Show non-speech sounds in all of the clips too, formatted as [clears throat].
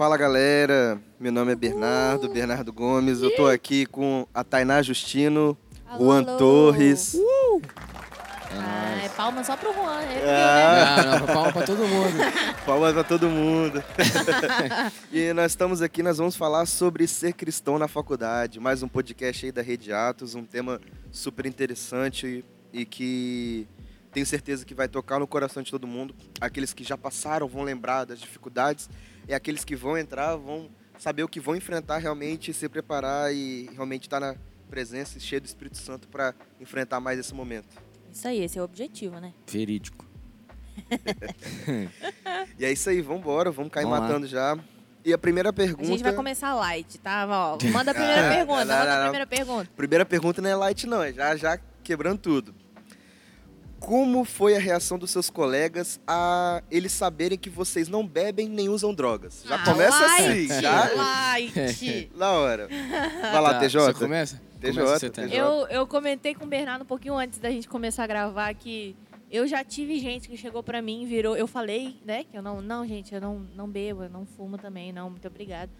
Fala galera, meu nome é Bernardo, Bernardo Gomes. Eu tô aqui com a Tainá Justino, Alô, Juan alô. Torres. Ah, é palma só pro Juan. É Ah, Não, não, palma pra todo mundo. [laughs] palmas pra todo mundo. [laughs] e nós estamos aqui, nós vamos falar sobre ser cristão na faculdade. Mais um podcast aí da Rede Atos, um tema super interessante e que tenho certeza que vai tocar no coração de todo mundo. Aqueles que já passaram vão lembrar das dificuldades e aqueles que vão entrar vão saber o que vão enfrentar realmente, se preparar e realmente estar na presença e cheio do Espírito Santo para enfrentar mais esse momento. Isso aí, esse é o objetivo, né? Verídico. [laughs] E é isso aí, vamos embora, vamos cair Vamos lá. matando já. E a primeira A pergunta. gente vai começar light, tá? Ó, manda a [laughs] primeira Ah, pergunta, não, manda não, a não. primeira pergunta. Primeira pergunta não é light, não, é já, já quebrando tudo. Como foi a reação dos seus colegas a eles saberem que vocês não bebem nem usam drogas? Já Ah, começa light, assim, já [laughs] Light. [laughs] na hora. Vai lá, Tá, TJ. Você começa? TJ, Começa você, TJ. Eu, eu comentei com o Bernardo um pouquinho antes da gente começar a gravar que eu já tive gente que chegou pra mim e virou. Eu falei, né? Que eu não. Não, gente, eu não, não bebo, eu não fumo também, não, muito obrigado.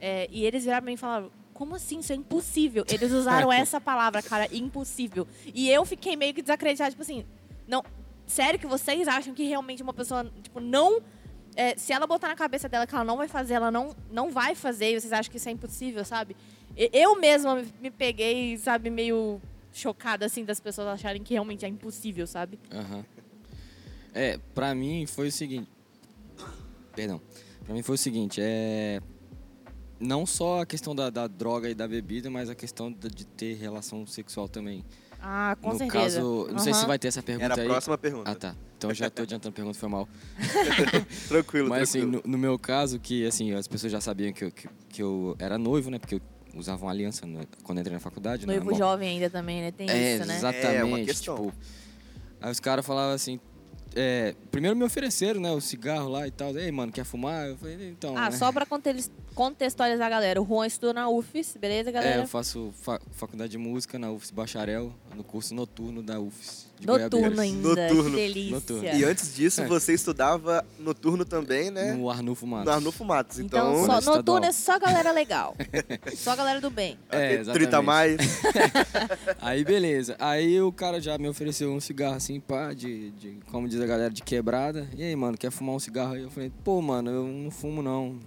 É, e eles viraram pra mim e falaram. Como assim? Isso é impossível. Eles usaram [laughs] essa palavra, cara, impossível. E eu fiquei meio que desacreditada, tipo assim, não. Sério que vocês acham que realmente uma pessoa, tipo, não. é, se ela botar na cabeça dela que ela não vai fazer, ela não, não vai fazer, e vocês acham que isso é impossível, sabe? Eu mesma me- peguei, sabe, meio chocada, assim, das pessoas acharem que realmente é impossível, sabe? Aham. É, pra mim foi o seguinte. Perdão. Pra mim foi o seguinte, é. Não só a questão da, da droga e da bebida, mas a questão de ter relação sexual também. Ah, com no certeza. caso, não sei se vai ter essa pergunta Era a aí. próxima pergunta. Ah, tá. Então já tô adiantando a pergunta, foi mal. [laughs] Tranquilo, Mas assim, tranquilo. no, no meu caso, que assim, as pessoas já sabiam que eu, que, que eu era noivo, né? Porque eu usava uma aliança no- quando entrei na faculdade. né? Noivo Bom, jovem ainda também, né? Tem É, isso, né? exatamente. É, uma questão. Tipo, aí os caras falavam assim. é, primeiro me ofereceram, né, o cigarro lá e tal. Ei, mano, quer fumar? Eu falei, então. Ah, né? só pra conte- contextualizar a galera. O Juan estuda na UFES, beleza, É, galera? eu faço fa- faculdade de música na UFS Bacharel, no curso noturno da UFS. Noturno Goiabeiras. ainda. Noturno. Que delícia. Noturno. E antes disso, É. você estudava noturno também, né? No Arnulfo Matos. No Arnulfo Matos. Então, Então, só, noturno é só galera legal. [laughs] só galera do bem. É, aquele 30 a exatamente. mais. [laughs] Aí beleza. Aí o cara já me ofereceu um cigarro assim, pá, de, de como diz a galera, de quebrada. E aí, mano, quer fumar um cigarro aí? Eu falei, pô, mano, eu não fumo não.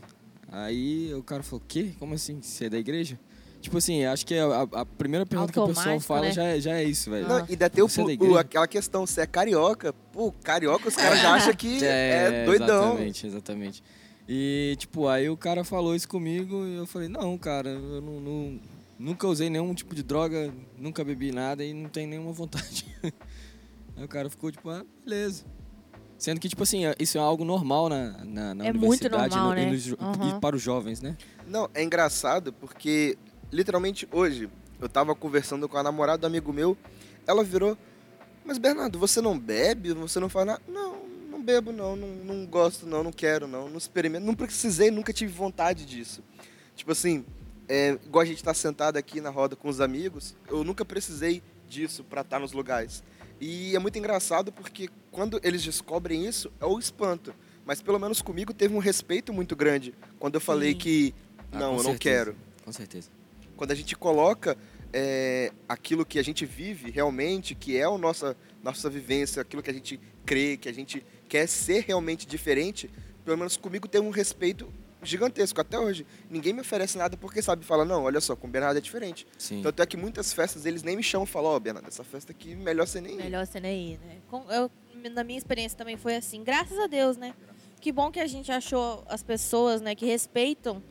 Aí o cara falou, quê? Como assim? Você é da igreja? Tipo assim, acho que a, a- primeira pergunta que a pessoa Automático, fala né? já, é, já é isso, velho. Não, e ainda tem o, é o- aquela questão, você é carioca. Pô, carioca, os caras já [laughs] acham que é, doidão. Exatamente, exatamente. E, tipo, aí o cara falou isso comigo e eu falei, não, cara, eu não, não- nunca usei nenhum tipo de droga, nunca bebi nada e não tenho nenhuma vontade. [laughs] aí o cara ficou, tipo, ah, beleza. Sendo que, tipo assim, isso é algo normal na, na, na É muito universidade normal, no- e, né? nos jo- Uhum. e para os jovens, né? Não, é engraçado porque, literalmente, hoje, eu tava conversando com a namorada do amigo meu, ela virou, mas Bernardo, você não bebe? Você não faz nada? Não, não bebo não, não, não gosto não, não quero não, não experimento, não precisei, nunca tive vontade disso. Tipo assim, é, igual a gente tá sentado aqui na roda com os amigos, eu nunca precisei disso pra estar nos lugares. E é muito engraçado porque quando eles descobrem isso, é o espanto. Mas pelo menos comigo teve um respeito muito grande quando eu falei Sim. que Ah, não, com eu não certeza. quero. Com certeza. Quando a gente coloca é, aquilo que a gente vive realmente, que é a nossa, nossa vivência, aquilo que a gente crê, que a gente quer ser realmente diferente, pelo menos comigo tem um respeito gigantesco até hoje. Ninguém me oferece nada porque sabe, fala, não, olha só, com o Bernardo é diferente. Sim. Tanto é que muitas festas eles nem me chamam e falam, ó, Bernardo, essa festa aqui melhor você nem ir. Melhor você nem ir, né? Com- eu- na minha experiência também foi assim. Graças a Deus, né? Que bom que a gente achou as pessoas, né, que respeitam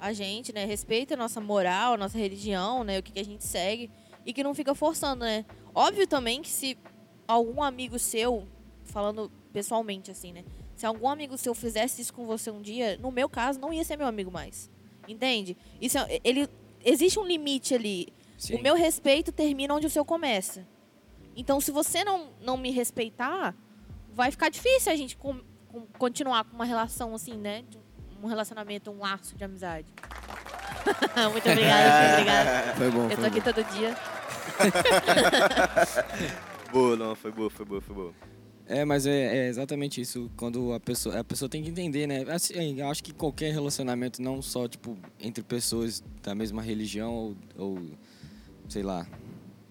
a gente, né? Respeitam a nossa moral, a nossa religião, né? O que, que a gente segue. E que não fica forçando, né? Óbvio também que se algum amigo seu, falando pessoalmente assim, né? Se algum amigo seu fizesse isso com você um dia, no meu caso, não ia ser meu amigo mais. Entende? Isso é- ele existe um limite ali. Sim. O meu respeito termina onde o seu começa. Então, se você não, não me respeitar, vai ficar difícil a gente com- com- continuar com uma relação assim, né? De Um relacionamento, um laço de amizade. [laughs] muito obrigada, [laughs] muito obrigada. Foi bom, Eu tô aqui bom. todo dia. [laughs] Boa, não, foi boa, foi boa, foi boa. É, mas é, é exatamente isso. Quando a pessoa, a pessoa tem que entender, né? Assim, eu acho que qualquer relacionamento, não só tipo entre pessoas da mesma religião ou, ou sei lá,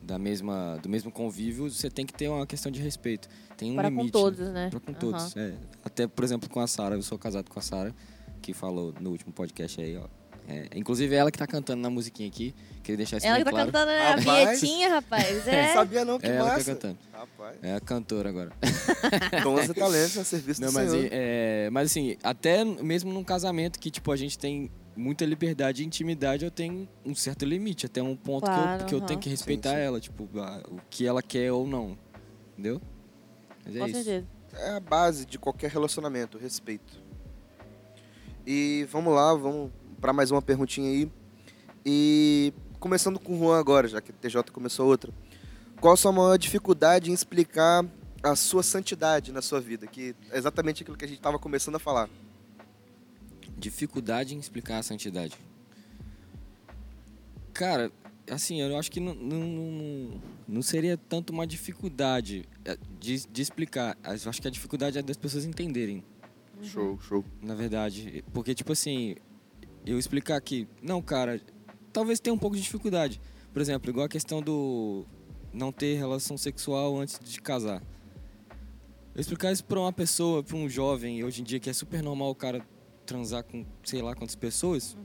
da mesma, do mesmo convívio, você tem que ter uma questão de respeito. Tem um Para limite. com todos, né? Pra com Aham. todos. é. Até, por exemplo, com a Sara. Eu sou casado com a Sara, que falou no último podcast aí, ó. É, inclusive ela que tá cantando na musiquinha aqui. Queria deixar isso Ela bem que tá claro. cantando a Rapaz. vinhetinha, rapaz. Não [laughs] É. sabia não, que É ela que tá massa. cantando. Rapaz, É a cantora agora. [laughs] 11 talentos a serviço Não, do mas, Senhor. é, mas assim, até mesmo num casamento que, tipo, a gente tem muita liberdade e intimidade, eu tenho um certo limite, até um ponto que, Claro, eu, que eu aham. tenho que respeitar Sim, sim. ela, tipo, a- o que ela quer ou não. Entendeu? Mas é Com isso. certeza. É a base de qualquer relacionamento, respeito. E vamos lá, vamos para mais uma perguntinha aí. E começando com o Juan agora, já que o TJ começou outra. Qual a sua maior dificuldade em explicar a sua santidade na sua vida? Que é exatamente aquilo que a gente estava começando a falar. Dificuldade em explicar a santidade. Cara, assim, eu acho que não, não, não, seria tanto uma dificuldade é, de, de explicar. Eu acho que a dificuldade é das pessoas entenderem. Show, show. na verdade. Porque, tipo assim, eu explicar aqui, não, cara, talvez tenha um pouco de dificuldade. Por exemplo, igual a questão do não ter relação sexual antes de casar. Eu explicar isso pra uma pessoa, pra um jovem, hoje em dia, que é super normal o cara transar com sei lá quantas pessoas,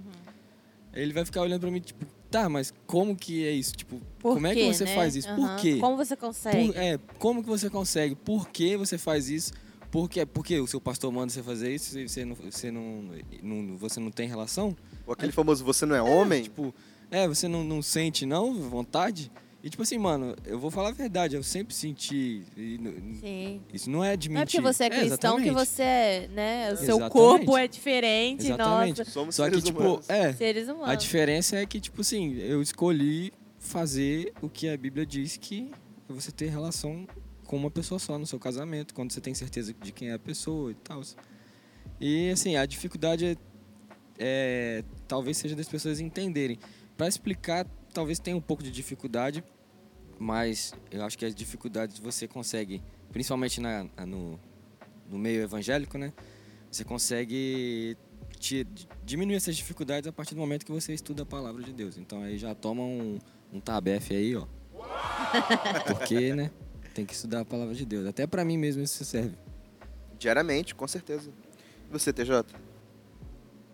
ele vai ficar olhando pra mim, tipo, tá, mas como que é isso? Tipo, Por como é quê, que você né? faz isso? Aham. Por quê? Como você consegue? Por- é, como que você consegue? Por que você faz isso? Por quê? Porque o seu pastor manda você fazer isso e você não, você não, não- você não tem relação? Ou aquele famoso você não é homem? Tipo, é, você não, não sente não vontade? E tipo assim, mano, eu vou falar a verdade, eu sempre senti. e Sim. isso não é de Não é mentir. porque você é cristão que exatamente. você é, né? O seu Exatamente. corpo é diferente, Exatamente. nossa. Somos Só que, seres tipo, humanos. é. Seres A humanos. diferença é que, tipo assim, eu escolhi fazer o que a Bíblia diz que é você ter relação com uma pessoa só no seu casamento, quando você tem certeza de quem é a pessoa e tal. E, assim, a dificuldade é, é- talvez seja das pessoas entenderem. Para explicar, talvez tenha um pouco de dificuldade, mas eu acho que as dificuldades você consegue, principalmente na, no, no meio evangélico, né? Você consegue ti- diminuir essas dificuldades a partir do momento que você estuda a palavra de Deus. Então aí já toma um, um tabefe aí, ó. Porque, né? Tem que estudar a palavra de Deus. Até pra mim mesmo isso serve. Diariamente, com certeza. E você, TJ?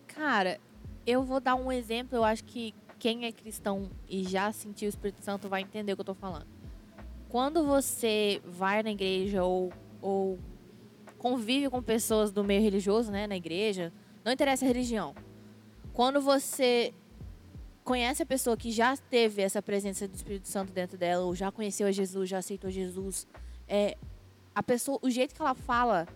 Cara, eu vou dar um exemplo, eu acho que quem é cristão e já sentiu o Espírito Santo vai entender o que eu tô falando. Quando você vai na igreja ou, ou convive com pessoas do meio religioso, né, na igreja, não interessa a religião. Quando você conhece a pessoa que já teve essa presença do Espírito Santo dentro dela, ou já conheceu a Jesus, já aceitou Jesus, é, a pessoa, o jeito que ela fala,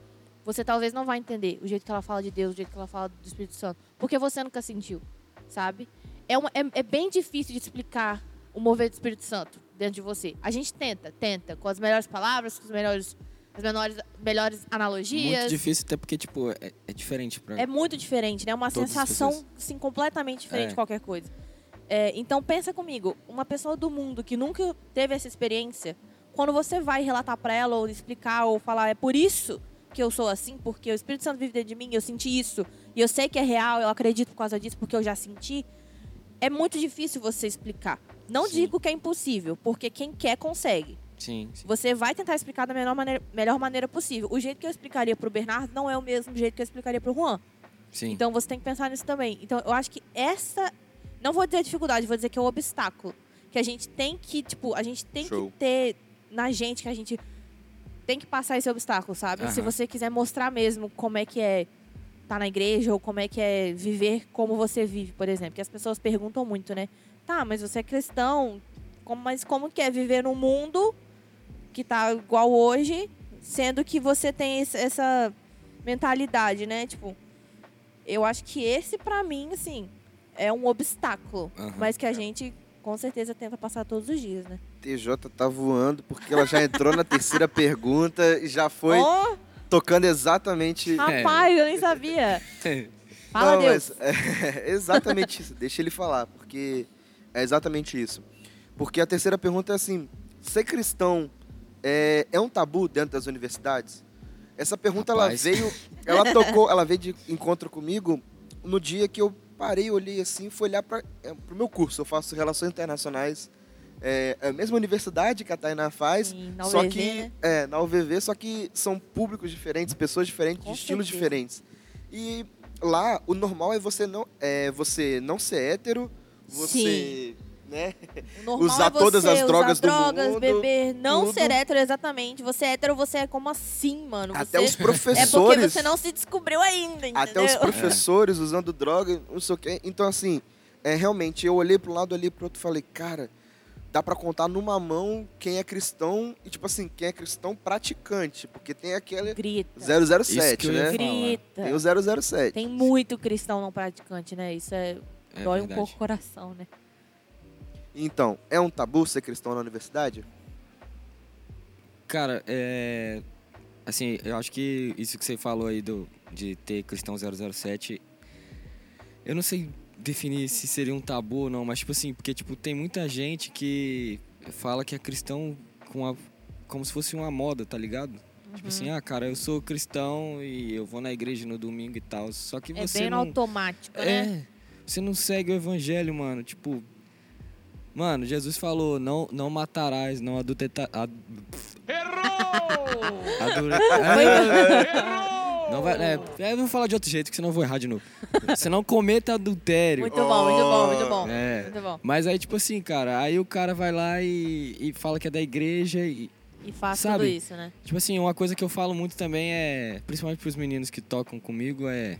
você talvez não vai entender o jeito que ela fala de Deus, o jeito que ela fala do Espírito Santo, porque você nunca sentiu, sabe? É, uma, é, é bem difícil de explicar o mover do Espírito Santo dentro de você. A gente tenta, tenta, com as melhores palavras, com os melhores, as menores, melhores analogias. Muito difícil, até porque, tipo, é, é diferente pra. É muito diferente, né? É uma sensação, assim, completamente diferente É. de qualquer coisa. É, então, pensa comigo. Uma pessoa do mundo que nunca teve essa experiência, quando você vai relatar pra ela, ou explicar, ou falar, é por isso que eu sou assim, porque o Espírito Santo vive dentro de mim, eu senti isso, e eu sei que é real, eu acredito por causa disso, porque eu já senti, é muito difícil você explicar. Não Sim. digo que é impossível, porque quem quer, consegue. Sim, sim. Você vai tentar explicar da melhor maneira, melhor maneira possível. O jeito que eu explicaria pro Bernardo não é o mesmo jeito que eu explicaria pro Juan. sim. Então você tem que pensar nisso também. Então eu acho que essa. Não vou dizer dificuldade, vou dizer que é o obstáculo. Que a gente tem que, tipo, a gente tem Show. que ter na gente que a gente tem que passar esse obstáculo, sabe? Se Aham. você quiser mostrar mesmo como é que é estar na igreja ou como é que é viver como você vive, por exemplo. Que as pessoas perguntam muito, né? Tá, mas você é cristão, como- mas como que é viver num mundo que tá igual hoje, sendo que você tem essa mentalidade, né? Tipo, eu acho que esse pra mim, assim, é um obstáculo, Aham. mas que a gente com certeza tenta passar todos os dias, né? TJ tá voando porque ela já entrou na terceira pergunta e já foi Oh, tocando exatamente. rapaz, eu nem sabia. [laughs] Fala Não, Deus. mas é [laughs] exatamente isso. Deixa ele falar, porque é exatamente isso. Porque a terceira pergunta é assim: ser cristão é, é um tabu dentro das universidades? Essa pergunta ela Rapaz. veio, ela tocou, ela veio de encontro comigo no dia que eu parei, olhei assim, fui olhar para o meu curso. Eu faço relações internacionais, é, é a mesma universidade que a Tainá faz, Sim, na só UVV, que né? é na UVV, só que são públicos diferentes, pessoas diferentes, Com de estilos certeza. diferentes. E lá o normal é você não é você não ser hétero, você, né? O normal usar é você todas as usar drogas do drogas, mundo, beber, não tudo. ser hétero exatamente. Você é hétero, você é como assim, mano? Até Você- os É porque professores, você não se descobriu ainda, entendeu? até os professores usando droga, não sei o quê. Então assim, é realmente eu olhei para um lado, olhei para outro, e falei, cara, dá para contar numa mão quem é cristão e tipo assim, quem é cristão praticante, porque tem aquele Grita. 007, que eu ia né? Grita. Tem o 007. Tem muito cristão não praticante, né? Isso é, É dói um verdade. pouco o coração, né? Então, é um tabu ser cristão na universidade? Cara, é. Assim, eu acho que isso que você falou aí do, de ter Cristão 007. Eu não sei definir se seria um tabu ou não, mas, tipo assim, porque, tipo, tem muita gente que fala que é cristão com a, como se fosse uma moda, tá ligado? Tipo assim, Uhum. ah, cara, eu sou cristão e eu vou na igreja no domingo e tal. Só que É você bem no não. automático, né? É, você não segue o evangelho, mano. Tipo, mano, Jesus falou: não, não matarás, não adulterar. Ad... Errou! [laughs] Não vai, é, eu vou falar de outro jeito, que senão eu vou errar de novo. [laughs] Você não cometa adultério. Muito bom, muito bom, muito bom. É. Muito bom. Mas aí, tipo assim, cara, aí o cara vai lá e, e fala que é da igreja e. E faz Sabe? tudo isso, né? Tipo assim, uma coisa que eu falo muito também é, principalmente pros meninos que tocam comigo, é.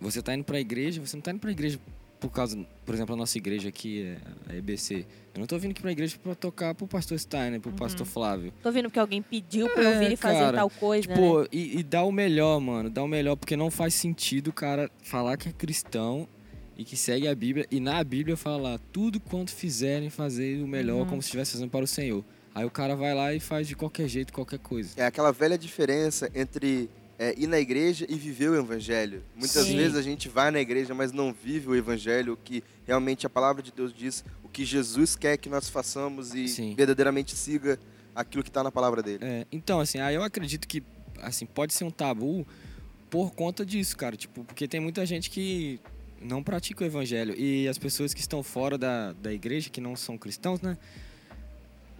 Você tá indo pra igreja, você não tá indo pra igreja por causa, por exemplo, a nossa igreja aqui, é a EBC. Eu não tô vindo aqui pra igreja pra tocar pro pastor Steiner, pro pastor Flávio. Tô vendo que alguém pediu pra eu É, vir e fazer cara. tal coisa, né? Tipo, e, e dá o melhor, mano. Dá o melhor, porque não faz sentido o cara falar que é cristão e que segue a Bíblia. E na Bíblia fala tudo quanto fizerem fazer o melhor, Uhum. como se estivesse fazendo para o Senhor. Aí o cara vai lá e faz de qualquer jeito, qualquer coisa. É aquela velha diferença entre é, ir na igreja e viver o evangelho. Muitas Sim. vezes a gente vai na igreja, mas não vive o evangelho, o que realmente a palavra de Deus diz, o que Jesus quer que nós façamos e Sim. verdadeiramente siga aquilo que está na palavra dele. É, então, assim, aí eu acredito que assim, pode ser um tabu por conta disso, cara. Tipo, porque tem muita gente que não pratica o evangelho. E as pessoas que estão fora da, da igreja, que não são cristãos, né?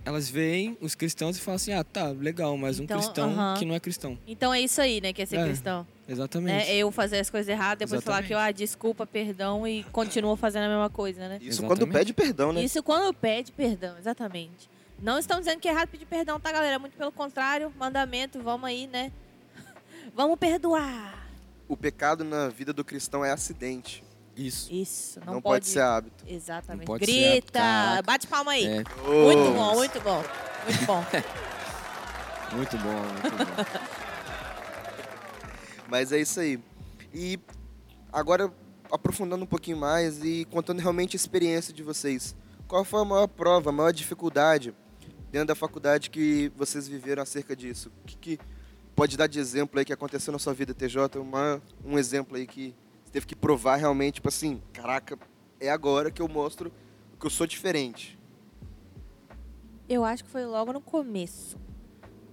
Elas veem os cristãos e falam assim, ah, tá, legal, mas um Então, cristão aham. que não é cristão. Então é isso aí, né? Que é ser É, cristão. Exatamente. Né? Eu fazer as coisas erradas, depois falar que, ah, desculpa, perdão, e continua fazendo a mesma coisa, né? Isso Exatamente. quando pede perdão, né? Isso quando pede perdão, exatamente. Não estão dizendo que é errado pedir perdão, tá, galera? Muito pelo contrário, mandamento, vamos aí, né? [laughs] Vamos perdoar. O pecado na vida do cristão é acidente. Isso. Isso, não, Não, pode... ser hábito. Exatamente. Pode ser, Grita! caraca. Bate palma aí. É, Muito bom, muito bom. Muito bom. [laughs] muito bom, muito bom. [laughs] Mas é isso aí. E agora, aprofundando um pouquinho mais e contando realmente a experiência de vocês. Qual foi a maior prova, a maior dificuldade dentro da faculdade que vocês viveram acerca disso? O que, que pode dar de exemplo aí que aconteceu na sua vida, TJ? Uma, um exemplo aí que você teve que provar realmente, tipo assim, caraca, é agora que eu mostro que eu sou diferente. Eu acho que foi logo no começo.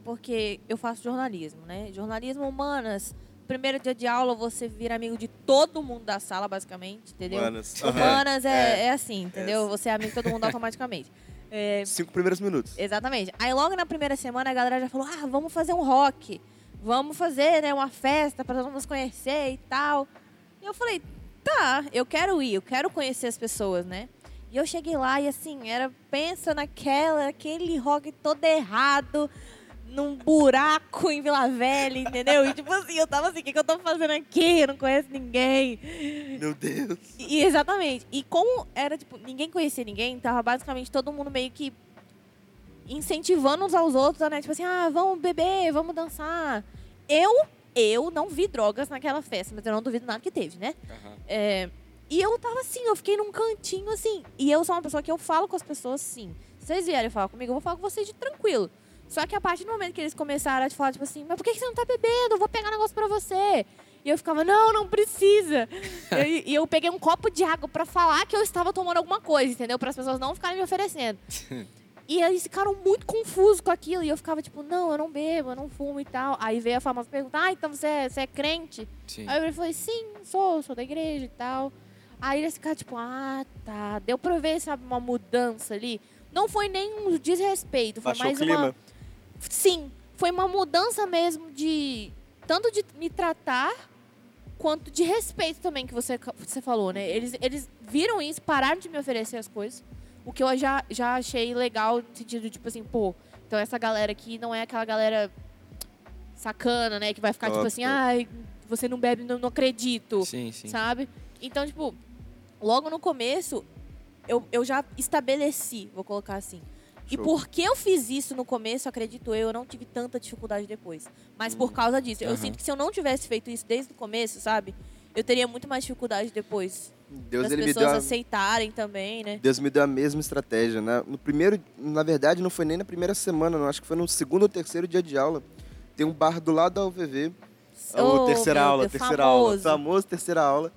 Porque eu faço jornalismo, né? Jornalismo humanas. Primeiro dia de aula, você vira amigo de todo mundo da sala, basicamente, entendeu? Humanas. Humanas é, É. é assim, entendeu? Você é amigo de todo mundo [laughs] automaticamente. É, Cinco primeiros minutos. exatamente. Aí logo na primeira semana a galera já falou: ah, vamos fazer um rock. Vamos fazer né, uma festa para todo mundo nos conhecer e tal. Eu falei, tá, eu quero ir, eu quero conhecer as pessoas, né? E eu cheguei lá e assim, era, pensa naquela, aquele rock todo errado, num buraco em Vila Velha, entendeu? E tipo assim, eu tava assim, o que, que eu tô fazendo aqui? Eu não conheço ninguém. Meu Deus. E, exatamente. E como era, tipo, ninguém conhecia ninguém, tava basicamente todo mundo meio que incentivando uns aos outros, né? Tipo assim, ah, vamos beber, vamos dançar. Eu, eu não vi drogas naquela festa, mas eu não duvido nada que teve, né? É, e eu tava assim, eu fiquei num cantinho assim. E eu sou uma pessoa que eu falo com as pessoas sim. Se vocês vierem falar comigo, eu vou falar com vocês de tranquilo. Só que a partir do momento que eles começaram a te falar, tipo assim, mas por que você não tá bebendo? Eu vou pegar um negócio pra você. E eu ficava, não, não precisa. [laughs] e, e eu peguei um copo de água pra falar que eu estava tomando alguma coisa, entendeu? Para as pessoas não ficarem me oferecendo. [laughs] E eles ficaram muito confusos com aquilo. E eu ficava tipo, não, eu não bebo, eu não fumo e tal. Aí veio a famosa pergunta, ah, então você é, você é crente? Sim. Aí eu falei, sim, sou, sou da igreja e tal. Aí eles ficaram tipo, ah, tá. Deu pra ver, sabe, uma mudança ali. Não foi nem um desrespeito, foi Baixou o mais clima. uma. Sim, foi uma mudança mesmo de. Tanto de me tratar, quanto de respeito também, que você, você falou, né? Eles, eles viram isso, pararam de me oferecer as coisas. O que eu já, já achei legal, no sentido, tipo assim, pô, então essa galera aqui não é aquela galera sacana, né? Que vai ficar, Top, tipo assim, top. ai, você não bebe, não, não acredito Sim, sim. sabe? Então, tipo, logo no começo, eu, eu já estabeleci, vou colocar assim. E Show. porque eu fiz isso no começo, acredito eu, eu não tive tanta dificuldade depois. Mas por causa disso. Eu sinto que se eu não tivesse feito isso desde o começo, sabe? Eu teria muito mais dificuldade depois. Deus me pessoas deu a, aceitarem também, né? Deus me deu a mesma estratégia, né? No primeiro, na verdade, não foi nem na primeira semana, não. Acho que foi no segundo ou terceiro dia de aula. Tem um bar do lado da UVV. Oh, o terceira aula, Deus, terceira aula. famoso. Famoso terceira aula.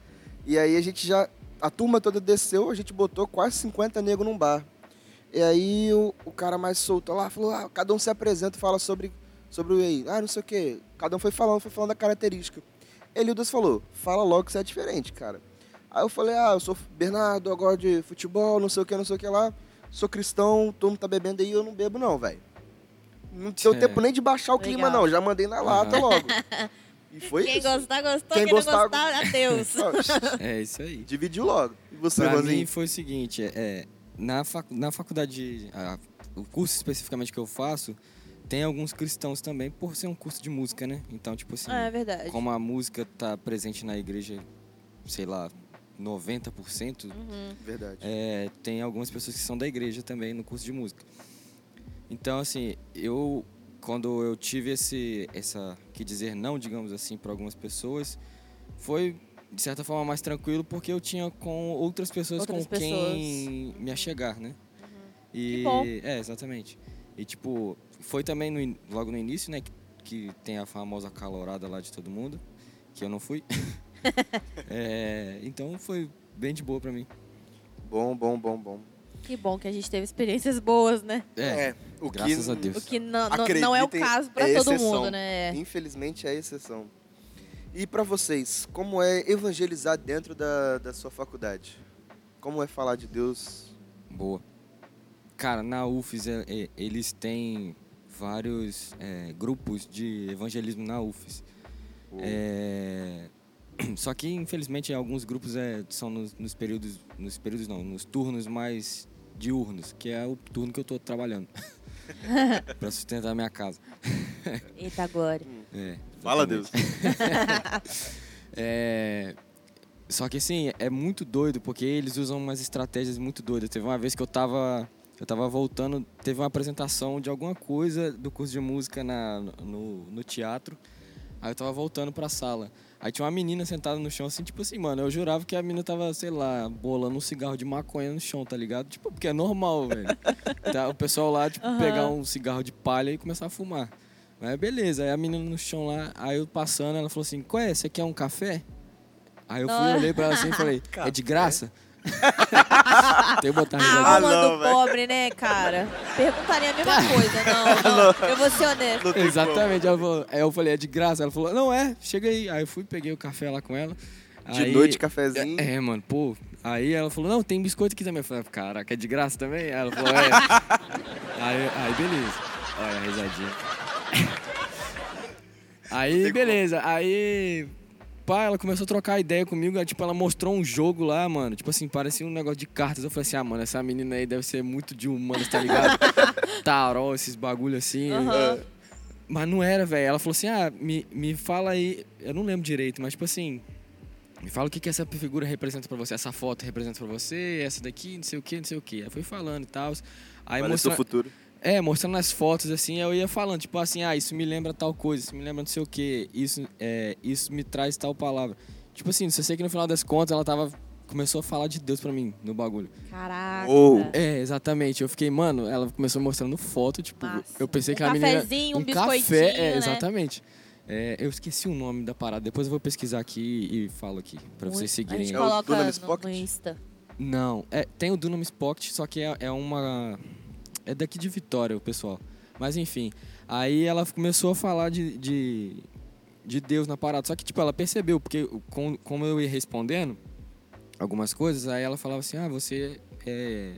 E aí a gente já. A turma toda desceu, a gente botou quase 50 negros num bar. E aí o, o cara mais solto lá falou: ah, cada um se apresenta e fala sobre, sobre o EI. Ah, não sei o quê. Cada um foi falando, foi falando da característica. Eliudas falou: fala logo que você é diferente, cara. Aí eu falei: ah, eu sou Bernardo, eu gosto de futebol, não sei o que, não sei o que lá. Sou cristão, todo mundo tá bebendo aí, eu não bebo, não, velho. Não deu É. tempo nem de baixar o clima, Legal. não. Já mandei na lata Aham. logo. [laughs] E foi Quem isso. gostar, gostou. Quem Quem, gostar- não gostar, adeus. [laughs] É isso aí. Dividiu logo. E você, Pra Rosinho? mim foi o seguinte, é, na, fac, na faculdade, a- o curso especificamente que eu faço, tem alguns cristãos também, por ser um curso de música, né? Então, tipo assim, Ah, é verdade. como a música tá presente na igreja, sei lá, 90%, Uhum. Verdade. é, tem algumas pessoas que são da igreja também no curso de música. Então, assim, eu quando eu tive esse essa que dizer não, digamos assim, para algumas pessoas, foi de certa forma mais tranquilo porque eu tinha com outras pessoas Outras com quem me achegar, né? E Que bom. é, exatamente. E tipo, foi também no logo no início, né, que, que tem a famosa calorada lá de todo mundo, que eu não fui. [laughs] [laughs] É, então foi bem de boa pra mim. Bom, bom, bom, bom. Que bom que a gente teve experiências boas, né? É, o graças que, a Deus. O que não, não, é o caso pra é todo mundo, né? Infelizmente é exceção. E pra vocês, como é evangelizar dentro da, da sua faculdade? Como é falar de Deus? Boa. Cara, na UFES é- é- eles têm vários é, grupos de evangelismo na UFES. É, [clears throat] Só que, infelizmente, alguns grupos é, são nos, nos períodos, nos períodos não, nos turnos mais diurnos, que é o turno que eu tô trabalhando. [laughs] pra sustentar a minha casa. [laughs] Eita, glória. É, Fala. Deus. [laughs] É, Só que assim, é muito doido, porque eles usam umas estratégias muito doidas. Teve uma vez que eu tava. Eu tava voltando, teve uma apresentação de alguma coisa do curso de música na, no, no teatro. Aí eu tava voltando pra sala. Aí tinha uma menina sentada no chão, assim, tipo assim, mano, eu jurava que a menina tava, sei lá, bolando um cigarro de maconha no chão, tá ligado? Tipo, porque é normal, velho. [laughs] Tá, o pessoal lá, tipo, Aham. pegar um cigarro de palha e começar a fumar. Mas beleza, aí a menina no chão lá, aí eu passando, ela falou assim, qual é? Você quer um café? Aí eu fui, olhei pra ela assim e falei, [laughs] é de graça? [laughs] Tem que botar A risada. Ah, alma não, do velho. pobre, né, cara? Perguntaria a mesma [laughs] coisa. Não, não. Eu vou ser honesto. Não tem Exatamente, ela falou, aí eu falei, é de graça? Ela falou, não é, chega aí. Aí eu fui, peguei o café lá com ela. De Aí- noite, cafezinho. É, mano, pô. Aí ela falou, não, tem biscoito aqui também. Eu falei, caraca, é de graça também? Aí ela falou, é. [laughs] aí, aí, beleza. Olha a risadinha. Aí, beleza. Aí, pá, ela começou a trocar ideia comigo. aí, Tipo, ela mostrou um jogo lá, mano. Tipo assim, parecia um negócio de cartas. Eu falei assim, ah, mano, essa menina aí deve ser muito de humanas, tá ligado? [laughs] Taró, esses bagulho assim. Aham. Mas não era, velho. Ela falou assim: ah, me, me fala aí. Eu não lembro direito, mas tipo assim. Me fala o que, que essa figura representa pra você. Essa foto representa pra você, essa daqui, não sei o que, não sei o que. Aí foi falando e tal. Aí mostrando. futuro. É, mostrando as fotos, assim, eu ia falando, tipo assim, ah, isso me lembra tal coisa, isso me lembra não sei o que, isso, é, isso me traz tal palavra. Tipo assim, só sei que no final das contas ela tava. Começou a falar de Deus pra mim no bagulho. Caraca. Ou- É, exatamente. Eu fiquei, mano, ela começou mostrando foto, tipo, Massa. eu pensei Um que a menina. cafezinho, um café, biscoitinho, é, né? exatamente. É, eu esqueci o nome da parada, depois eu vou pesquisar aqui e falo aqui, pra vocês A seguirem. gente É o coloca Dunamis no, Pocket? no Insta. Não, é, tem o Dunamis Pocket, só que é, é uma. É daqui de Vitória, o pessoal. Mas enfim. Aí ela começou a falar de, de, de Deus na parada. Só que, tipo, ela percebeu, porque com, como eu ia respondendo algumas coisas, aí ela falava assim, ah, você é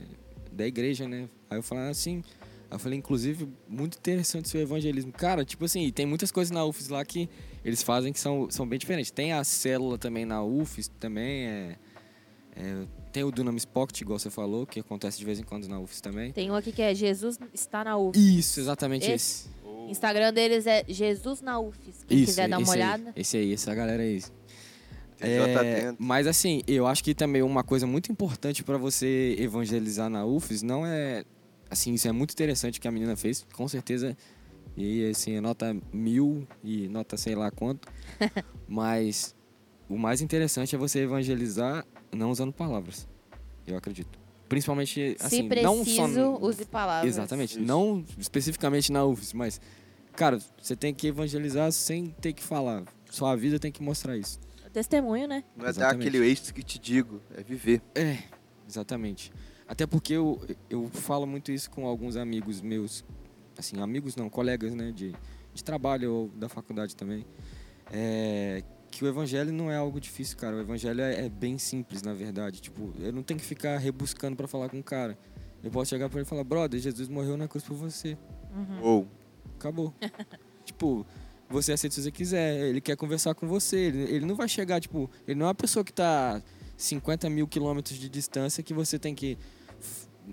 da igreja, né? Aí eu falava assim. Eu falei, inclusive, muito interessante seu evangelismo. Cara, tipo assim, tem muitas coisas na UFES lá que eles fazem que são, são bem diferentes. Tem a célula também na UFES, também é, é tem o Dunamis Pocket, igual você falou, que acontece de vez em quando na UFES também. Tem um aqui que é Jesus está na UFES. Isso, exatamente Esse? esse. Oh. Instagram deles é Jesus na UFES. Quem Isso, quiser dar uma olhada. Aí, esse aí, essa galera aí. É, mas assim, eu acho que também uma coisa muito importante para você evangelizar na UFES não é. Assim, isso é muito interessante que a menina fez, com certeza. E assim, é nota mil e nota sei lá quanto. [laughs] mas o mais interessante é você evangelizar não usando palavras. Eu acredito. Principalmente, assim, Se preciso, não só. use palavras. Exatamente. Isso. Não especificamente na UFES, mas, cara, você tem que evangelizar sem ter que falar. Sua vida tem que mostrar isso. Testemunho, né? Não é dar Exatamente. aquele ex que te digo, é viver. É, exatamente. Até porque eu, eu falo muito isso com alguns amigos meus, assim, amigos não, colegas, né, de, de trabalho ou da faculdade também, é, que o evangelho não é algo difícil, cara. O evangelho é, é bem simples, na verdade. Tipo, eu não tenho que ficar rebuscando pra falar com o cara. Eu posso chegar pra ele e falar, brother, Jesus morreu na cruz por você. Uhum. Ou, Acabou. [laughs] tipo, você aceita se você quiser. Ele quer conversar com você. Ele, ele não vai chegar, tipo, ele não é uma pessoa que tá 50 mil quilômetros de distância que você tem que.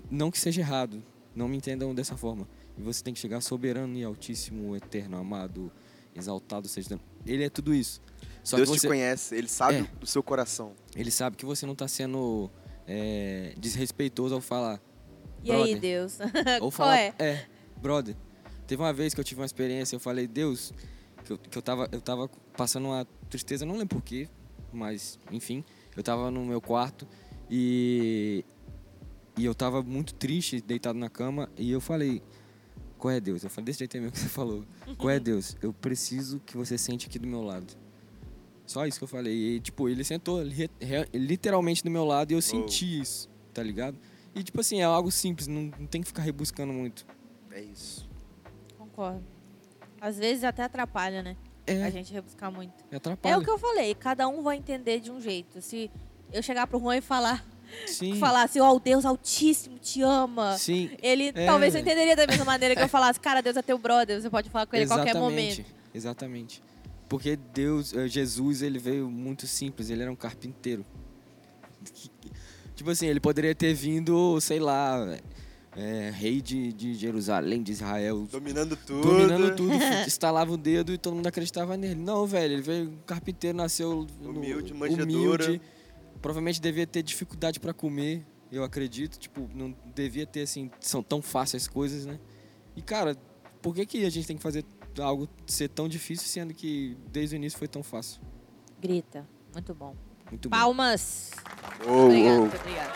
Não que seja errado, não me entendam dessa forma. E você tem que chegar soberano e altíssimo, eterno, amado, exaltado seja. Ele é tudo isso. Só Deus que te você, conhece, Ele sabe É. do seu coração. ele sabe que você não tá sendo é, desrespeitoso ao falar. E aí. Deus? [laughs] Qual Ou falar, é? brother. Teve uma vez que eu tive uma experiência, eu falei, Deus, que eu, que eu, tava, eu tava passando uma tristeza, não lembro porquê, mas enfim, eu tava no meu quarto e, e eu tava muito triste, deitado na cama, e eu falei, qual é Deus? Eu falei desse jeito aí mesmo que você falou. Qual é [laughs] Deus? Eu preciso que você sente aqui do meu lado. Só isso que eu falei. E, tipo, ele sentou li- literalmente do meu lado e eu senti isso, tá ligado? E, tipo assim, é algo simples, não, não tem que ficar rebuscando muito. É isso. Concordo. Às vezes até atrapalha, né? A É, gente rebuscar muito. me atrapalha. É o que eu falei, cada um vai entender de um jeito. Se eu chegar pro Juan e falar, Sim, falar assim, ó, o Deus Altíssimo te ama. sim. Ele É. talvez não entenderia da mesma maneira que eu falasse, cara, Deus é teu brother, você pode falar com ele a qualquer Exatamente, momento. Exatamente. Porque Deus, eh, Jesus, ele veio muito simples, ele era um carpinteiro. Tipo assim, ele poderia ter vindo, sei lá, eh, rei de, de Jerusalém, de Israel, Dominando tudo. dominando tudo, [laughs] estalava o dedo e todo mundo acreditava nele. Não, velho, ele veio um carpinteiro, nasceu no- Humilde, manjedoura. humilde, provavelmente devia ter dificuldade para comer, eu acredito, tipo, não devia ter assim, são tão fáceis as coisas, né? E cara, por que que a gente tem que fazer algo ser tão difícil sendo que desde o início foi tão fácil? Grita. Muito bom. Muito bom. Palmas. Ou, Obrigado, ou. muito obrigado.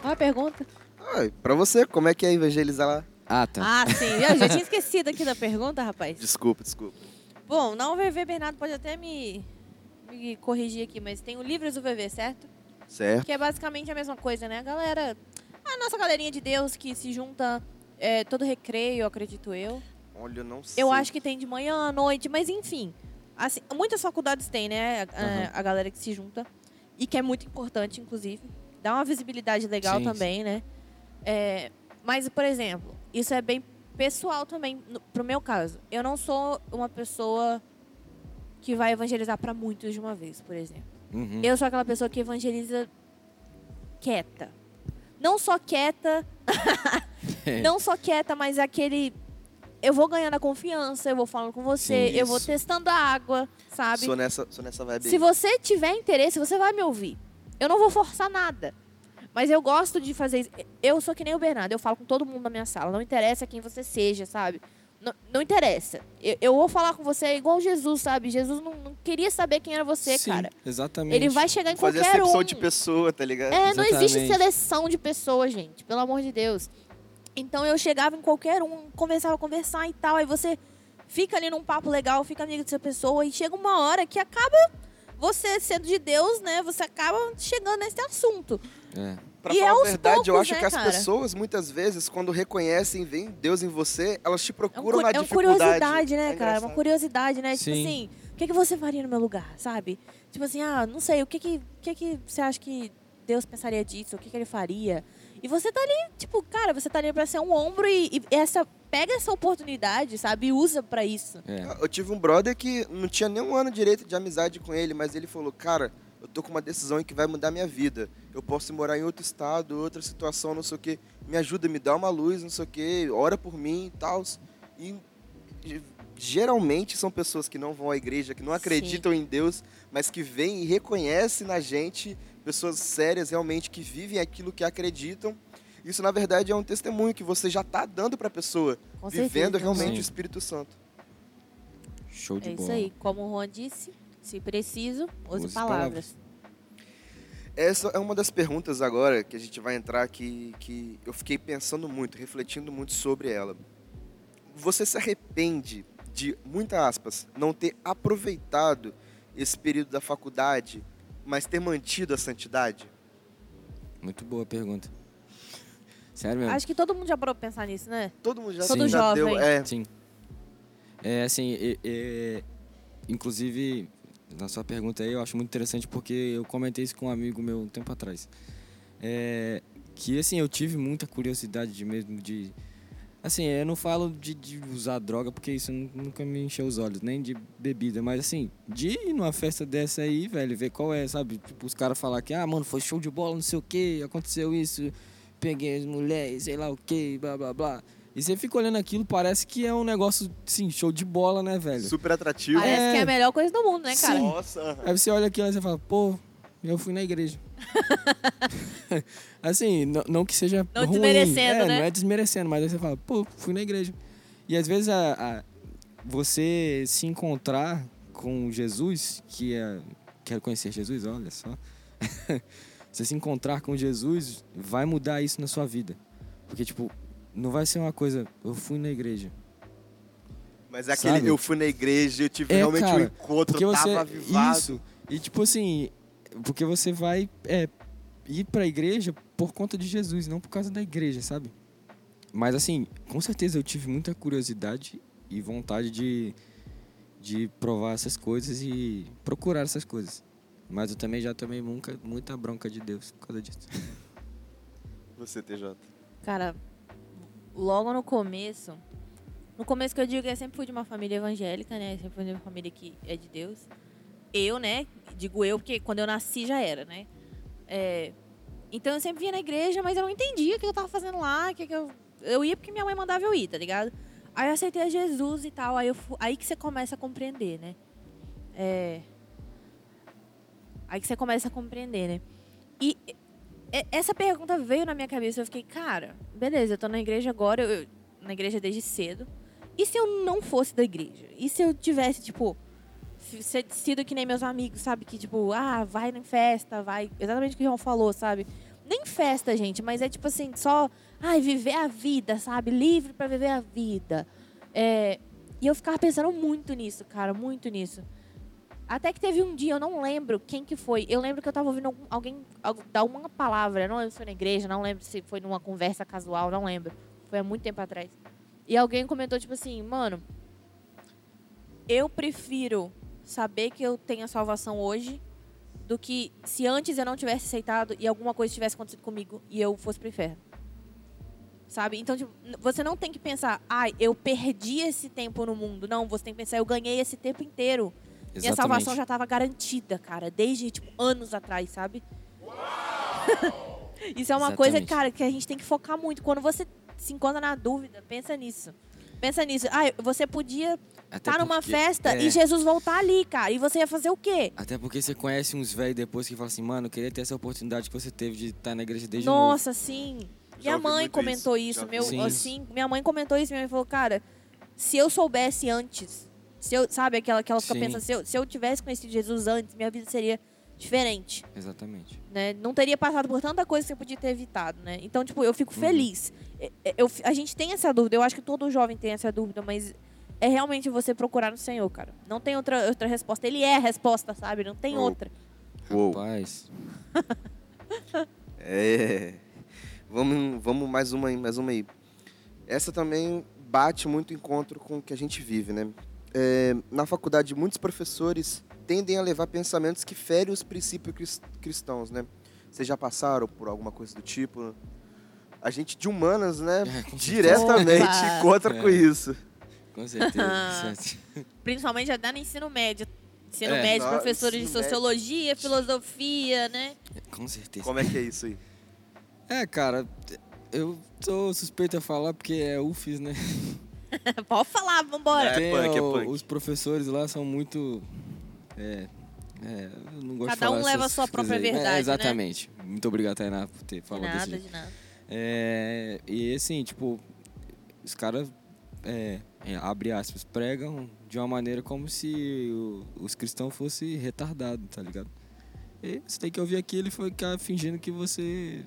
Qual a [laughs] pergunta? Ai, pra você, como é que é evangelizar lá? Ah, tá. Ah, sim. Eu já tinha esquecido aqui da pergunta, rapaz. Desculpa, desculpa. Bom, não o VV Bernardo pode até me, me corrigir aqui, mas tem o Livros do VV, certo? Certo. Que é basicamente a mesma coisa, né? A galera. A nossa galerinha de Deus que se junta é, todo recreio, acredito eu. Olha, eu não sei. Eu acho que tem de manhã à noite, mas enfim. Assim, muitas faculdades têm, né? A, Aham. a galera que se junta. E que é muito importante, inclusive. Dá uma visibilidade legal Sim, também, né? É, mas, por exemplo, isso é bem pessoal também, no, pro meu caso. Eu não sou uma pessoa que vai evangelizar para muitos de uma vez, por exemplo. Uhum. Eu sou aquela pessoa que evangeliza quieta. Não só quieta, É. [laughs] não só quieta, mas aquele. Eu vou ganhando a confiança, eu vou falando com você, Sim, eu vou isso. testando a água, sabe? Sou nessa, sou nessa vibe Se aí. você tiver interesse, você vai me ouvir. Eu não vou forçar nada. Mas eu gosto de fazer isso. Eu sou que nem o Bernardo, eu falo com todo mundo na minha sala. Não interessa quem você seja, sabe? Não, não interessa. Eu, eu vou falar com você igual Jesus, sabe? Jesus não, não queria saber quem era você, Sim, cara. Exatamente. Ele vai chegar em Fazer qualquer acepção um. de pessoa, tá ligado? É, não existe Exatamente. seleção de pessoas, gente. Pelo amor de Deus. Então eu chegava em qualquer um, conversava, conversar e tal. Aí você fica ali num papo legal, fica amigo dessa pessoa. E chega uma hora que acaba você sendo de Deus, né, você acaba chegando nesse assunto. É. Pra E é falar a aos verdade, eu poucos, acho né, que as cara? pessoas, muitas vezes, quando reconhecem, veem Deus em você, elas te É, um procuram na é uma dificuldade. curiosidade, né, É cara? Uma engraçado. curiosidade, né? Tipo Sim. assim, o que, que você faria no meu lugar, sabe? Tipo assim, ah, não sei, o que que, o que, que você acha que Deus pensaria disso? O que, que ele faria? E você tá ali, tipo, cara, você tá ali pra ser um ombro e, e essa, pega essa oportunidade, sabe? E usa pra isso. É. Eu tive um brother que não tinha nem um ano direito de amizade com ele, mas ele falou, cara, eu tô com uma decisão que vai mudar minha vida. Eu posso morar em outro estado, outra situação, não sei o quê. Me ajuda, me dá uma luz, não sei o quê, ora por mim e tal. E geralmente são pessoas que não vão à igreja, que não acreditam em Deus, mas que vêm e reconhecem na gente pessoas sérias realmente que vivem aquilo que acreditam. Isso, na verdade, é um testemunho que você já está dando para a pessoa, Com vivendo certeza. realmente Sim. o Espírito Santo. Show de É bola. isso aí. Como o Juan disse, se preciso, use, Use palavras. Essa é uma das perguntas agora que a gente vai entrar aqui, que eu fiquei pensando muito, refletindo muito sobre ela. Você se arrepende de, muitas aspas, não ter aproveitado esse período da faculdade, mas ter mantido a santidade? Muito boa pergunta. Sério mesmo? Acho que todo mundo já parou pra pensar nisso, né? Todo mundo já, Todo já deu. jovem. É, Sim. É assim, é- é- inclusive, na sua pergunta aí, eu acho muito interessante porque eu comentei isso com um amigo meu um tempo atrás. É, que assim, eu tive muita curiosidade de mesmo de. Assim, eu não falo de, de usar droga porque isso nu- nunca me encheu os olhos, nem de bebida, mas assim, de ir numa festa dessa aí, velho, ver qual é, sabe? Tipo, os caras falar que, ah, mano, foi show de bola, não sei o que, aconteceu isso, peguei as mulheres, sei lá o que, blá blá blá. E você fica olhando aquilo, parece que é um negócio, sim, show de bola, né, velho? super atrativo. Parece É. que é a melhor coisa do mundo, né, cara? Sim. Nossa. Aí você olha aquilo e você fala, pô, eu fui na igreja. [laughs] assim, não, não que seja Não ruim, desmerecendo, é, né? Não é desmerecendo, mas aí você fala, pô, fui na igreja. E às vezes a, a- você se encontrar com Jesus, que é... Quero conhecer Jesus, olha só. [laughs] você se encontrar com Jesus vai mudar isso na sua vida. Porque, tipo, não vai ser uma coisa, eu fui na igreja. Mas é aquele, Sabe? eu fui na igreja, eu tive É, realmente um cara, encontro, Porque você. tava avivado. Isso. E tipo assim, porque você vai é, ir pra igreja por conta de Jesus, não por causa da igreja, sabe? Mas assim, com certeza eu tive muita curiosidade e vontade de, de provar essas coisas e procurar essas coisas. Mas eu também já tomei muita, muita bronca de Deus por causa disso. Você, TJ. Cara, logo no começo. No começo que eu digo, eu sempre fui de uma família evangélica, né? Sempre fui de uma família que é de Deus. Eu, né? Digo eu, porque quando eu nasci já era, né? É, então eu sempre vinha na igreja, mas eu não entendia o que eu tava fazendo lá. Que que eu, eu ia porque minha mãe mandava eu ir, tá ligado? Aí eu aceitei a Jesus e tal. Aí, eu aí que você começa a compreender, né? É, aí que você começa a compreender, né? E- essa pergunta veio na minha cabeça. Eu fiquei, cara, beleza, eu tô na igreja agora, eu, eu- na igreja desde cedo. E se eu não fosse da igreja? E se eu tivesse, tipo, sido que nem meus amigos, sabe? Que, tipo, ah, vai em festa, vai. Exatamente o que o João falou, sabe? Nem festa, gente, mas é tipo assim, só, ai, viver a vida, sabe? Livre pra viver a vida. É, e eu ficava pensando muito nisso, cara, muito nisso. Até que teve um dia, eu não lembro quem que foi. Eu lembro que eu tava ouvindo alguém algu- dar uma palavra. Não lembro se foi na igreja, não lembro se foi numa conversa casual, não lembro. Foi há muito tempo atrás. E alguém comentou, tipo assim, mano, eu prefiro saber que eu tenho a salvação hoje do que se antes eu não tivesse aceitado e alguma coisa tivesse acontecido comigo e eu fosse pro inferno. Sabe? Então, tipo, você não tem que pensar, ai, eu perdi esse tempo no mundo. Não, você tem que pensar, eu ganhei esse tempo inteiro. Minha salvação já estava garantida, cara, desde tipo anos atrás, sabe? [laughs] Isso é uma coisa, Exatamente. cara, que a gente tem que focar muito. Quando você se encontra na dúvida, pensa nisso. Pensa nisso. Ah, você podia estar numa porque- festa é, e Jesus voltar ali, cara. E você ia fazer o quê? Até porque você conhece uns velhos depois que falam assim, mano, eu queria ter essa oportunidade que você teve de estar na igreja desde novo. Nossa, sim. Minha ouvi mãe comentou isso, isso. meu. Sim. assim, minha mãe comentou isso. Minha mãe falou, cara, se eu soubesse antes, se eu, sabe, aquela que ela fica Sim. pensando, se eu, se eu tivesse conhecido Jesus antes, minha vida seria diferente, Exatamente. né? Não teria passado por tanta coisa que eu podia ter evitado, né? Então, tipo, eu fico Uhum. feliz. É, Eu, a gente tem essa dúvida, eu acho que todo jovem tem essa dúvida, mas é realmente você procurar no Senhor, cara. Não tem outra, outra resposta. Ele é a resposta, sabe? Não tem Oh. outra. Uou. Rapaz. [laughs] É. Vamos, vamos mais uma aí, mais uma aí. Essa também bate muito encontro com o que a gente vive, né? É, na faculdade, muitos professores tendem a levar pensamentos que ferem os princípios cris- cristãos, né? Vocês já passaram por alguma coisa do tipo? A gente de humanas, né? É, com diretamente Opa! encontra com É. isso. Com certeza. [laughs] certo. Principalmente até no ensino médio. Ensino É. médio, professores de ensino médio. sociologia, filosofia, né? Com certeza. Como é que é isso aí? É, cara, eu tô suspeito a falar porque é UFES, né? [laughs] Pode falar, vambora. É Tem, punk, é punk. Os professores lá são muito. É. É, eu não gosto de Cada falar um leva a sua própria aí. verdade, né? É, exatamente. Muito obrigado, Tainá, por ter De falado desse nada, jeito. de nada. É, e assim, tipo, os caras, é, é, abre aspas, pregam de uma maneira como se o- os cristãos fossem retardados, tá ligado? E você tem que ouvir aquilo e ficar fingindo que você,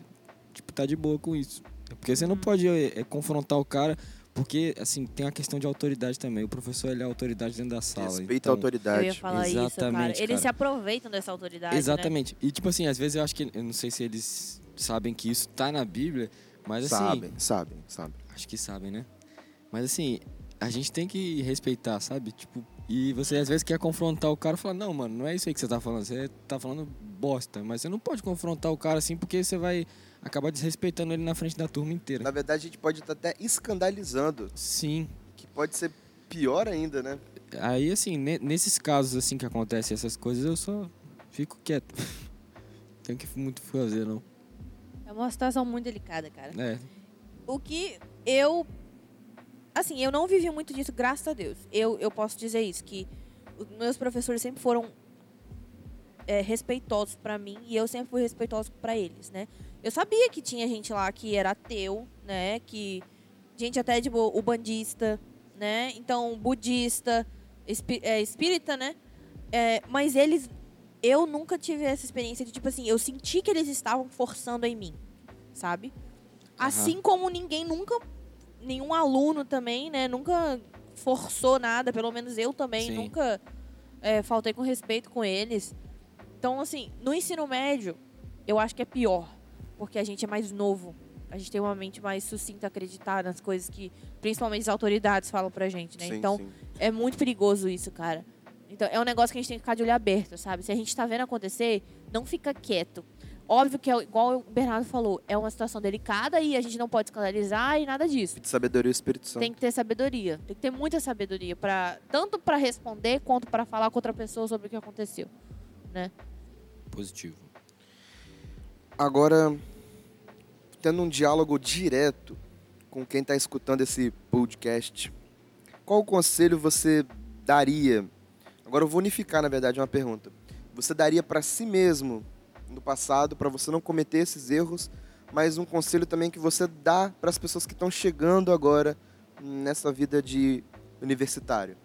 tipo, tá de boa com isso. Porque você não pode é, é, confrontar o cara, porque, assim, tem a questão de autoridade também. O professor, ele é autoridade dentro da sala. Respeita então, a autoridade. Eu ia falar isso, cara. Exatamente, Eles cara. se aproveitam dessa autoridade, né? Exatamente. E, tipo assim, às vezes eu acho que, eu não sei se eles sabem que isso tá na Bíblia, mas assim... Sabem, sabem, sabem. Acho que sabem, né? Mas assim, a gente tem que respeitar, sabe? Tipo, e você às vezes quer confrontar o cara e falar, não, mano, não é isso aí que você tá falando, você tá falando bosta. Mas você não pode confrontar o cara assim porque você vai acabar desrespeitando ele na frente da turma inteira. Na verdade, a gente pode estar até escandalizando, Sim. que pode ser pior ainda, né? Aí, assim, ne- nesses casos assim que acontecem essas coisas, eu só fico quieto. [laughs] Tenho que muito fazer, não. É uma situação muito delicada, cara. É, O que eu. Assim, eu não vivi muito disso, graças a Deus. Eu, eu posso dizer isso, que os meus professores sempre foram é, respeitosos pra mim e eu sempre fui respeitoso pra eles, né? Eu sabia que tinha gente lá que era ateu, né? Que gente até tipo o bandista, né? Então budista, espí- é, espírita, né? É, mas eles, eu nunca tive essa experiência de tipo assim, eu senti que eles estavam forçando em mim, sabe? Assim como ninguém nunca, nenhum aluno também, né? Nunca forçou nada, pelo menos eu também Sim. nunca é, faltei com respeito com eles. Então, assim, no ensino médio, eu acho que é pior, porque a gente é mais novo. A gente tem uma mente mais sucinta acreditar nas coisas que, principalmente as autoridades, falam pra gente, né? Sim, então, sim. é muito perigoso isso, cara. Então, é um negócio que a gente tem que ficar de olho aberto, sabe? Se a gente tá vendo acontecer, não fica quieto. Óbvio que, é, igual o Bernardo falou, é uma situação delicada e a gente não pode escandalizar e nada disso. De sabedoria Espírito Santo. Tem que ter sabedoria. Tem que ter muita sabedoria, para tanto para responder quanto para falar com outra pessoa sobre o que aconteceu. Né? Positivo. Agora, tendo um diálogo direto com quem está escutando esse podcast, qual conselho você daria? Agora eu vou unificar, na verdade, uma pergunta. Você daria para si mesmo no passado para você não cometer esses erros, mas um conselho também que você dá para as pessoas que estão chegando agora nessa vida de universitário?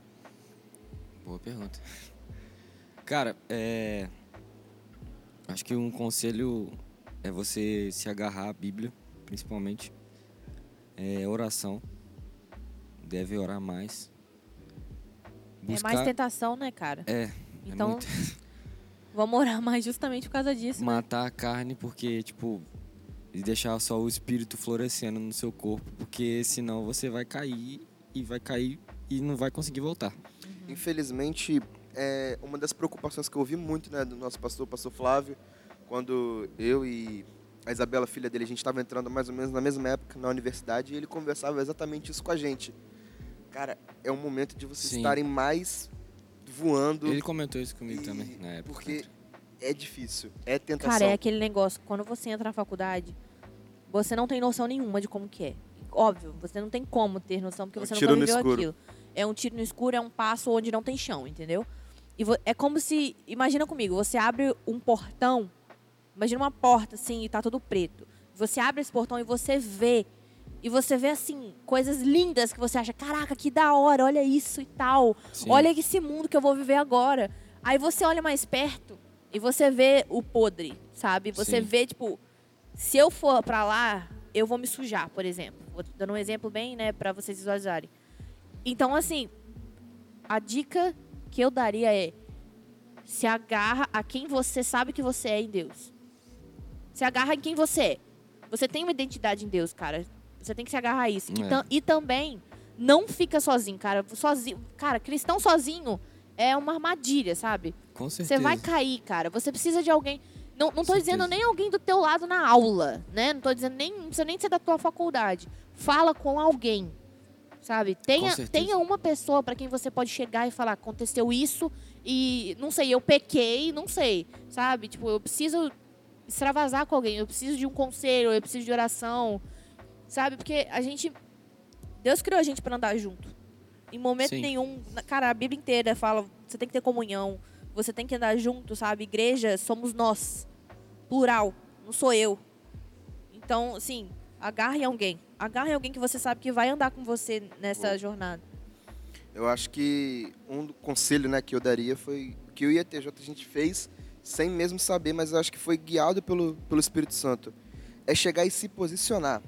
Boa pergunta. Cara, é. Acho que um conselho é você se agarrar à Bíblia, principalmente. É oração. Deve orar mais. É mais tentação, né, cara? É. é Então, muito- [laughs] vamos orar mais justamente por causa disso. né? matar a carne porque, tipo, e deixar só o espírito florescendo no seu corpo, porque senão você vai cair e vai cair e não vai conseguir voltar. Infelizmente, é uma das preocupações que eu ouvi muito né, do nosso pastor, o pastor Flávio, quando eu e a Isabela, filha dele, a gente estava entrando mais ou menos na mesma época na universidade e ele conversava exatamente isso com a gente. Cara, é um momento de vocês Sim. estarem mais voando. Ele comentou isso comigo e- também na época. Porque é difícil, é tentação. Cara, é aquele negócio, quando você entra na faculdade, você não tem noção nenhuma de como que é. Óbvio, você não tem como ter noção, porque É um você nunca no viveu aquilo. É um tiro no escuro, é um passo onde não tem chão, entendeu? E é como se. Imagina comigo, você abre um portão, imagina uma porta assim e tá tudo preto. Você abre esse portão e você vê. E você vê, assim, coisas lindas que você acha, caraca, que da hora, olha isso e tal. Sim. Olha esse mundo que eu vou viver agora. Aí você olha mais perto e você vê o podre, sabe? Você Sim. vê, tipo, se eu for pra lá, eu vou me sujar, por exemplo. Vou dando um exemplo bem, né, pra vocês visualizarem. Então, assim, a dica que eu daria é se agarra a quem você sabe que você é em Deus. Se agarra em quem você é. Você tem uma identidade em Deus, cara. Você tem que se agarrar a isso. E, É. tam- e também não fica sozinho, cara. Sozinho, cara, cristão sozinho é uma armadilha, sabe? Com certeza. Você vai cair, cara. Você precisa de alguém. Não, não tô certeza. dizendo nem alguém do teu lado na aula, né? Não tô dizendo nem. Não precisa nem ser da tua faculdade. Fala com alguém. Sabe? Tenha, tenha uma pessoa pra quem você pode chegar e falar, aconteceu isso e não sei, eu pequei, não sei. Sabe? Tipo, eu preciso extravasar com alguém, eu preciso de um conselho, eu preciso de oração. Sabe? Porque a gente. Deus criou a gente pra andar junto. Em momento Sim. nenhum. Cara, a Bíblia inteira fala: você tem que ter comunhão, você tem que andar junto, sabe? Igreja somos nós. Plural, não sou eu. Então, assim, agarre alguém. Agarre alguém que você sabe que vai andar com você nessa Boa. jornada. Eu acho que um conselho né, que eu daria foi o que eu e a TJ a gente fez sem mesmo saber, mas eu acho que foi guiado pelo, pelo Espírito Santo. É chegar e se posicionar.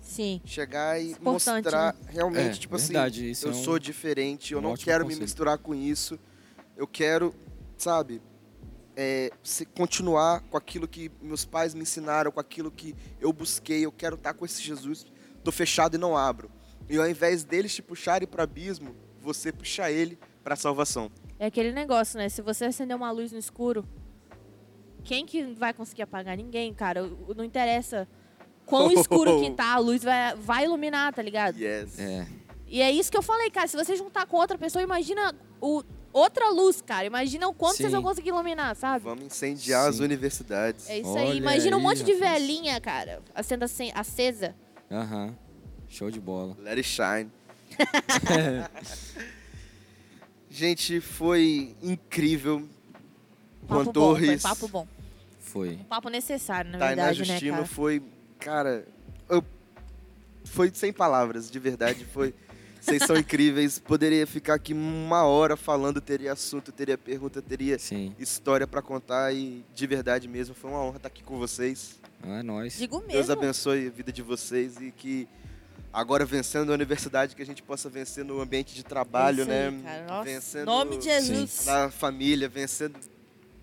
Sim. Chegar e importante, mostrar realmente, É, tipo verdade, assim, isso eu é um- sou diferente, eu um não quero me misturar com isso. Eu quero, sabe, é, se- continuar com aquilo que meus pais me ensinaram, com aquilo que eu busquei. Eu quero estar com esse Jesus. Tô fechado e não abro. E ao invés deles te puxarem para abismo, você puxa ele para a salvação. É aquele negócio, né? Se você acender uma luz no escuro, quem que vai conseguir apagar? Ninguém, cara. O- Não interessa quão [laughs] escuro que tá, a luz vai, vai iluminar, tá ligado? Yes. É. E é isso que eu falei, cara. Se você juntar com outra pessoa, imagina o, outra luz, cara. Imagina o quanto vocês Sim. vão conseguir iluminar, sabe? Incendiar incendiar as Sim. universidades. É isso Olha aí. Imagina um aí, monte de rapaz. velhinha, cara, acen- acesa. Aham. Show de bola. Let it shine. [laughs] Gente, foi incrível. Juan Papo bom, foi Torres, papo bom. Foi. Um papo necessário, na Tainá verdade, né, Justino cara? foi, cara, eu- foi sem palavras, de verdade, foi. [laughs] Vocês são incríveis. Poderia ficar aqui uma hora falando, teria assunto, teria pergunta, teria Sim. história pra contar e de verdade mesmo, foi uma honra estar aqui com vocês. Ah, é nóis. Digo mesmo. Deus abençoe a vida de vocês e que agora vencendo a universidade que a gente possa vencer no ambiente de trabalho, aí, né? cara. Nossa, Vencendo nome de Jesus. na família, vencendo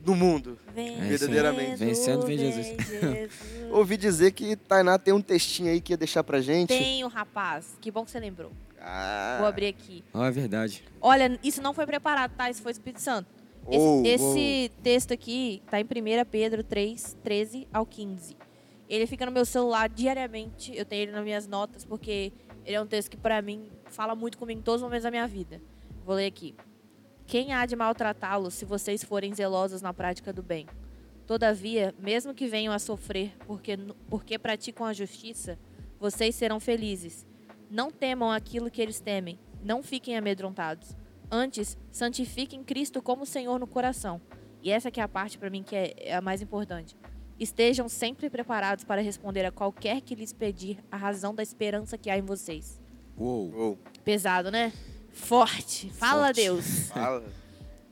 no mundo. Vem Verdadeiramente. Vencendo, vem Jesus. Jesus. Ouvi dizer que Tainá tem um textinho aí que ia deixar pra gente. Tenho, rapaz. Que bom que você lembrou. Ah. Vou abrir aqui. Ah, é verdade. Olha, isso não foi preparado, tá? Isso foi Espírito Santo. Esse, Oh, esse texto aqui tá em 1 Pedro 3, 13 ao 15. Ele fica no meu celular diariamente. Eu tenho ele nas minhas notas, porque ele é um texto que, pra mim, fala muito comigo em todos os momentos da minha vida. Vou ler aqui. Quem há de maltratá-los se vocês forem zelosos na prática do bem? Todavia, mesmo que venham a sofrer porque, porque praticam a justiça, vocês serão felizes. Não temam aquilo que eles temem. Não fiquem amedrontados. Antes, santifiquem Cristo como Senhor no coração. E essa que é a parte para mim que é, é a mais importante. Estejam sempre preparados para responder a qualquer que lhes pedir a razão da esperança que há em vocês. Uou. Uou, Pesado, né? Forte. Fala, Forte. Deus. [laughs] fala.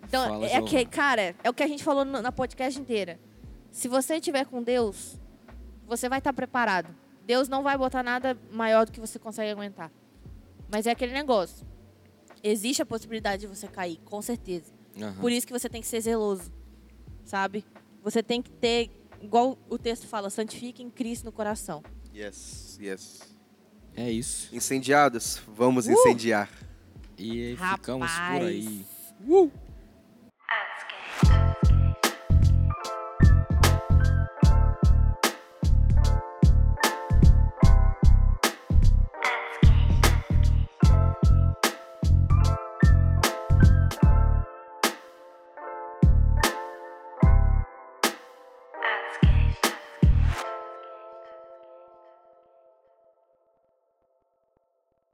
Então, Fala, é que, cara, é o que a gente falou na podcast inteira. Se você estiver com Deus, você vai estar preparado. Deus não vai botar nada maior do que você consegue aguentar. Mas é aquele negócio. Existe a possibilidade de você cair, com certeza. Aham. Por isso que você tem que ser zeloso, sabe? Você tem que ter, igual o texto fala, santifique em Cristo no coração. Yes, yes. É isso. Incendiados, vamos Uh! incendiar. E Rapaz. ficamos por aí. Uh!